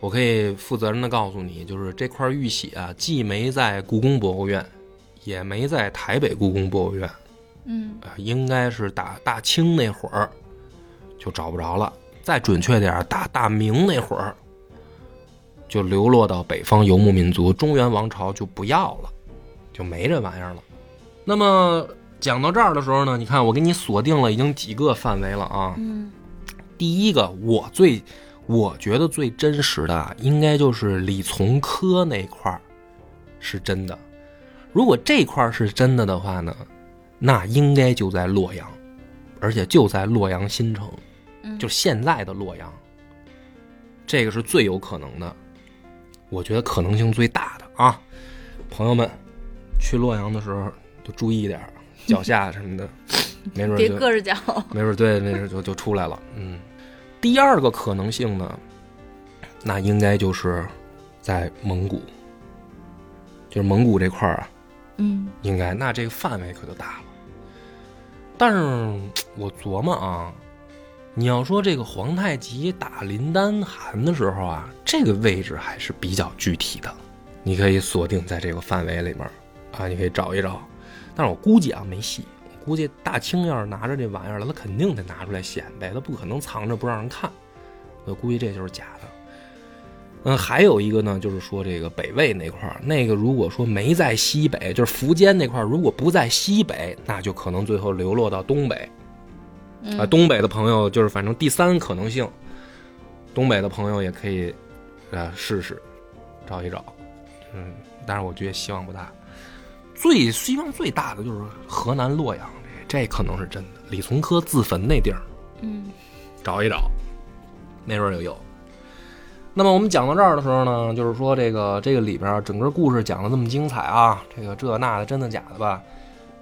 我可以负责任的告诉你，就是这块玉玺啊，既没在故宫博物院，也没在台北故宫博物院，嗯啊，应该是打大清那会儿就找不着了。再准确点儿，打大明那会儿就流落到北方游牧民族，中原王朝就不要了，就没这玩意儿了。那么讲到这儿的时候呢，你看我给你锁定了已经几个范围了啊。嗯第一个，我最我觉得最真实的啊，应该就是李从珂那块儿是真的。如果这块儿是真的的话呢，那应该就在洛阳，而且就在洛阳新城，嗯，就现在的洛阳。这个是最有可能的，我觉得可能性最大的啊。朋友们，去洛阳的时候就注意点，脚下什么的，没准别就硌着脚。没准对，那阵就就出来了。嗯，第二个可能性呢，那应该就是在蒙古，就是蒙古这块儿啊，嗯应该那这个范围可就大了。但是我琢磨啊，你要说这个皇太极打林丹汗的时候啊，这个位置还是比较具体的，你可以锁定在这个范围里面啊，你可以找一找。但是我估计啊没戏，我估计大清要是拿着这玩意儿了，他肯定得拿出来显摆，他不可能藏着不让人看。我估计这就是假的。嗯，还有一个呢，就是说这个北魏那块儿，那个如果说没在西北，就是苻坚那块儿，如果不在西北，那就可能最后流落到东北。嗯啊，东北的朋友就是反正第三可能性，东北的朋友也可以，呃，试试，找一找，嗯，但是我觉得希望不大。最希望最大的就是河南洛阳，这这可能是真的。李从珂自焚那地儿，嗯找一找，没准儿就有。那么我们讲到这儿的时候呢，就是说这个这个里边儿整个故事讲的这么精彩啊，这个这那的真的假的吧？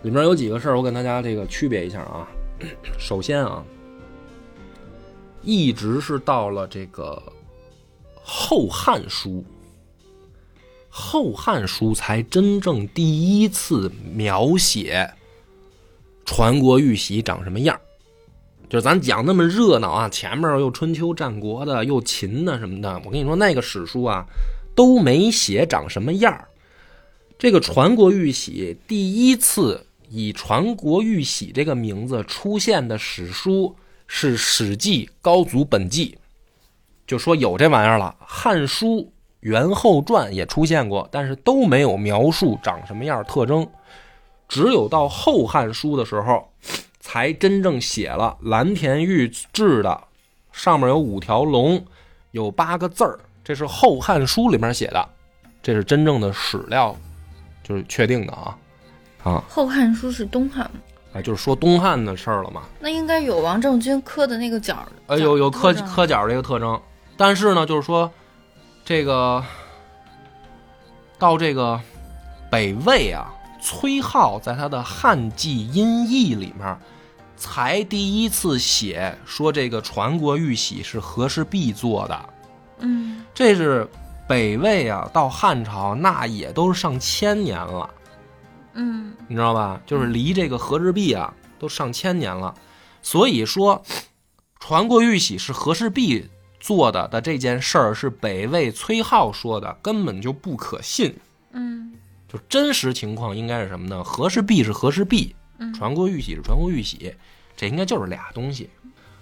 里面有几个事儿，我跟大家这个区别一下啊。[coughs] 首先啊，一直是到了这个《后汉书》，《后汉书》才真正第一次描写传国玉玺长什么样就是咱讲那么热闹啊，前面又春秋战国的，又秦的什么的，我跟你说那个史书啊都没写长什么样这个传国玉玺第一次以传国玉玺这个名字出现的史书是《史记·高祖本纪》，就说有这玩意儿了。《汉书》《元后传》也出现过，但是都没有描述长什么样特征，只有到《后汉书》的时候。才真正写了蓝田玉制的，上面有五条龙，有八个字儿，这是《后汉书》里面写的，这是真正的史料，就是确定的啊啊，后汉书是东汉吗？哎，就是说东汉的事儿了嘛。那应该有王政君刻的那个角儿。呃，有有磕磕角这个特征，但是呢，就是说这个到这个北魏啊，崔颢在他的《汉记音译》里面才第一次写说这个传国玉玺是和氏璧做的，嗯。这是北魏啊到汉朝那也都是上千年了，嗯。你知道吧？就是离这个和氏璧啊都上千年了，所以说传国玉玺是和氏璧做的的这件事儿是北魏崔颢说的，根本就不可信。嗯就真实情况应该是什么呢？和氏璧是和氏璧，嗯传国玉玺是传国玉玺，这应该就是俩东西。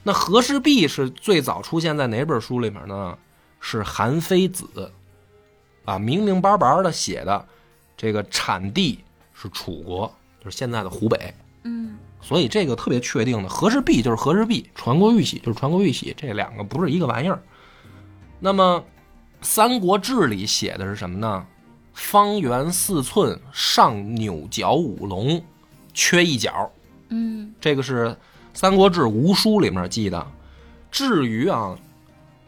那和氏璧是最早出现在哪本书里面呢？是《韩非子》啊，明明白白的写的，这个产地是楚国，就是现在的湖北。嗯所以这个特别确定的，和氏璧就是和氏璧，传国玉玺就是传国玉玺，这两个不是一个玩意儿。那么，《三国志》里写的是什么呢？方圆四寸，上扭角五龙，缺一角。嗯这个是《三国志·吴书》里面记的。至于啊，《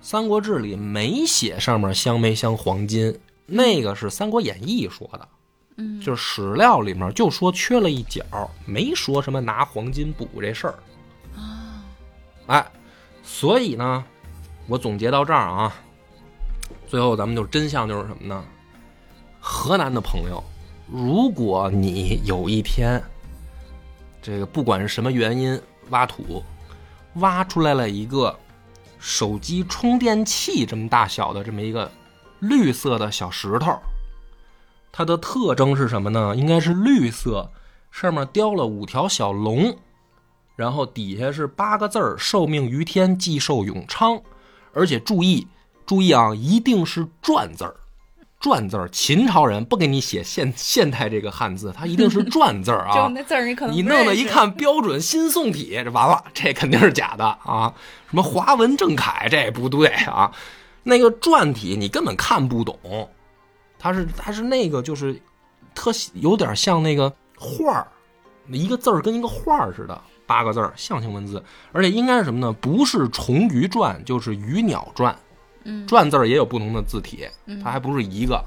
三国志》里没写上面镶没镶黄金，那个是《三国演义》说的。嗯，就是史料里面就说缺了一角，没说什么拿黄金补这事儿。啊哎，所以呢，我总结到这儿啊，最后咱们就真相就是什么呢？河南的朋友，如果你有一天，这个不管是什么原因挖土，挖出来了一个手机充电器这么大小的这么一个绿色的小石头，它的特征是什么呢？应该是绿色，上面雕了五条小龙。然后底下是八个字儿：“受命于天，既寿永昌。”而且注意，注意啊，一定是篆字儿，篆字儿。秦朝人不给你写现现代这个汉字，他一定是 [laughs] 篆字儿就啊。那字儿你可能你弄的一看标准新宋体，这完了，这肯定是假的啊！什么华文正楷，这不对啊。那个篆体你根本看不懂，它是它是那个就是特有点像那个画儿，一个字儿跟一个画儿似的，八个字儿象形文字，而且应该是什么呢？不是虫鱼篆，就是鱼鸟篆。嗯篆字儿也有不同的字体，嗯它还不是一个。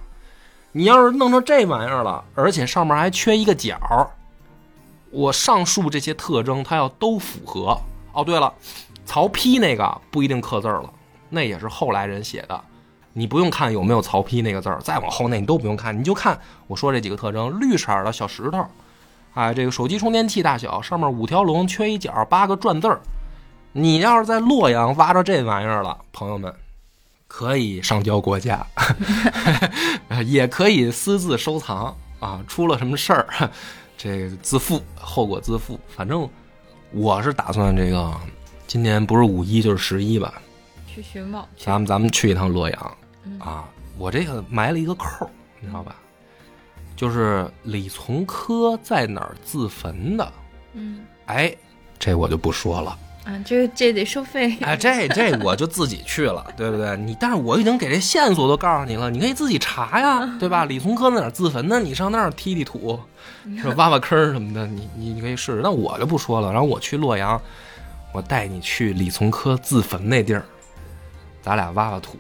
你要是弄成这玩意儿了，而且上面还缺一个角儿，我上述这些特征它要都符合。哦，对了，曹丕那个不一定刻字儿了，那也是后来人写的。你不用看有没有曹丕那个字儿，再往后那你都不用看，你就看我说这几个特征：绿色的小石头，哎，这个手机充电器大小，上面五条龙，缺一角，八个篆字儿。你要是在洛阳挖着这玩意儿了，朋友们，可以上交国家，[laughs] 也可以私自收藏啊。出了什么事儿，[laughs] 这自负，后果自负。反正我是打算这个，今年不是五一就是十一吧，去寻宝去，咱们咱们去一趟洛阳嗯啊。我这个埋了一个扣，你知道吧？就是李从珂在哪儿自焚的？嗯哎，这我就不说了。啊，这这得收费，哎，这这我就自己去了，对不对？你但是我已经给这线索都告诉你了，你可以自己查呀，对吧？李从珂在哪儿自焚呢？你上那儿踢踢土，是吧挖挖坑什么的，你你你可以试试。那我就不说了。然后我去洛阳，我带你去李从珂自焚那地儿，咱俩挖挖土。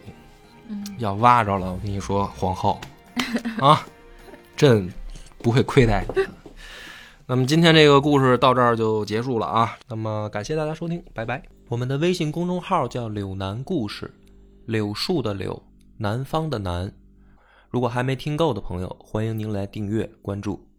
嗯要挖着了，我跟你说，皇后啊，朕不会亏待你的。那么今天这个故事到这儿就结束了啊。那么感谢大家收听，拜拜。我们的微信公众号叫“柳南故事”，柳树的柳，南方的南。如果还没听够的朋友，欢迎您来订阅关注。